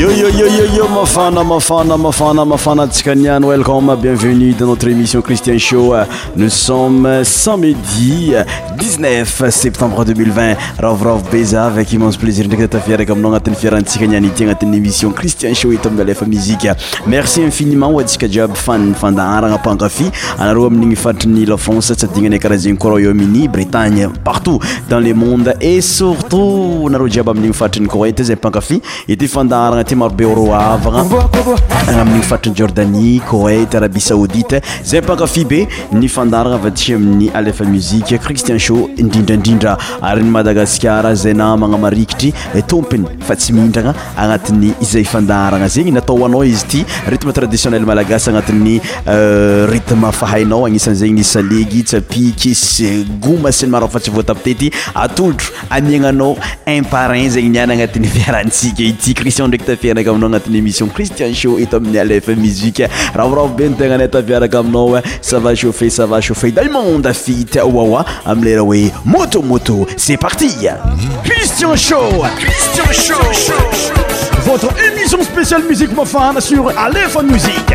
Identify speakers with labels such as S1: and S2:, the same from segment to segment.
S1: Yoyoyoyoyo mafana mafana mafana mafana antsika niany welcome bienvenue dans notre émission Christian Show nous sommes samedi 19 septembre 2020 ravoravo be za avec immense plaisir ndraiky tatafiaraka aminao agnatin'ny fiarantsika niany ity agnatin'ny émission Christian Show eto amin'ny Alefa Musique merci infiniment ho antsika jiaby fan fandaharagna mpankafy anareo amin'igny faritry ny la France tsy adignanay karaha zegny koa Royaume Uni Bretagne partout dans le monde et surtout nareo jiaby amin'igny faritry ny Koweït zay mpankafy ity fandaharagna ty marobe oro havagna agnamin'igny faritry ny Jordanie Koweït Arabie Saoudite zay mpankafy be nifandara avy aty amin'ny alefa musique christian show indrindrandrindra ary ny madagasikara zay namagna marikitry tompony fa tsy mihindrana agnatin'ny izay fandaharagna zegny natao ho anao izy ity rythme traditionnel malagasy agnatin'ny euh, rythme fahainao agnisan'izegny ny salegy tsapiky sy goma sy ny maro hafa tsy voatapitety atolotro Ameagnanao un par un zegny niany agnatin'ny fiarahantsika ity Christian ndraiky tafiaraka aminao agnatin'ny émission Christian Show eto amin'ny Aleph Musique Ravoravo be ny tagnanay tafiaraka aminao eh. Ça va chauffer, ça va chauffer Diamond feat Wawa amin'ny lera hoe Moto Moto C'est parti
S2: Christian Show Christian Show Votre émission spéciale musique mafana sur Aleph Musique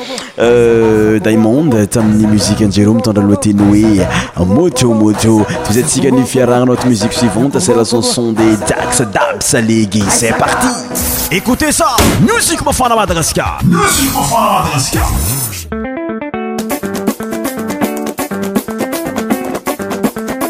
S1: Diamond tamin'ny musique an'i Jérôme mitondra lohateny hoe Mojo Mojo. Tohizatsika ny fiarahanao ato musique suivante, c'est la chanson des Dax Dab Salegy. C'est parti!
S3: Écoutez ça! Musique Mafana Madagascar! Musique Mafana Madagascar!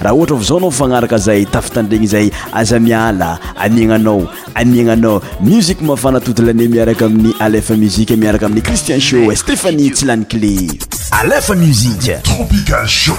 S2: Raha
S1: ohatra v'zao anao mifagnaraka zay tafitandregny zay aza miala amiagnanao amiagnanao music mafana toute l'année miaraka amin'ny alefa music miaraka amin'ny Christian show Stephanie tsy lany kle
S2: alefa music
S4: tropical show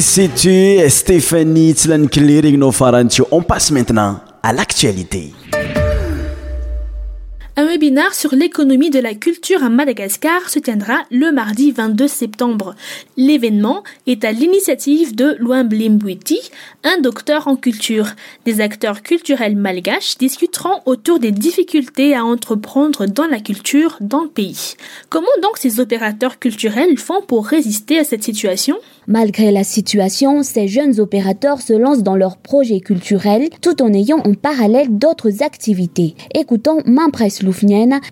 S5: situ stéphani tlankléring no
S1: farantio on passe maintenant à l'actualité
S6: webinaire sur l'économie de la culture à Madagascar se tiendra le mardi 22 septembre. L'événement est à l'initiative de Loimblimbwiti, un docteur en culture. Des acteurs culturels malgaches discuteront autour des difficultés à entreprendre dans la culture dans le pays. Comment donc ces opérateurs culturels font pour résister à cette situation
S7: Malgré la situation, ces jeunes opérateurs se lancent dans leurs projets culturels tout en ayant en parallèle d'autres activités. Écoutons M'Impresse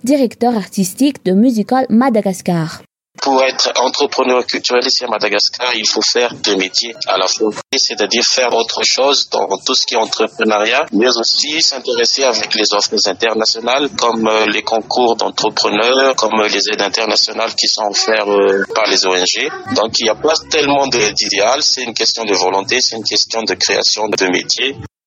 S7: directeur artistique de Musical Madagascar.
S8: Pour être entrepreneur culturel ici à Madagascar, il faut faire deux métiers à la fois, c'est-à-dire faire autre chose dans tout ce qui est entrepreneuriat, mais aussi s'intéresser avec les offres internationales comme euh, les concours d'entrepreneurs, comme euh, les aides internationales qui sont offertes euh, par les ONG. Donc il n'y a pas tellement d'idéal, c'est une question de volonté, c'est une question de création de métiers.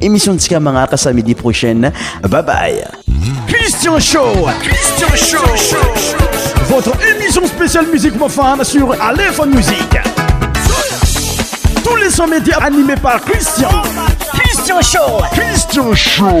S1: Emission tsika magnaraka
S9: samedi prochaine. Bye bye.
S1: Christian Show. Christian Show. Votre émission spéciale musique mafana sur Alefa Music. Tous les sons médias animés par Christian. Christian Show. Christian Show.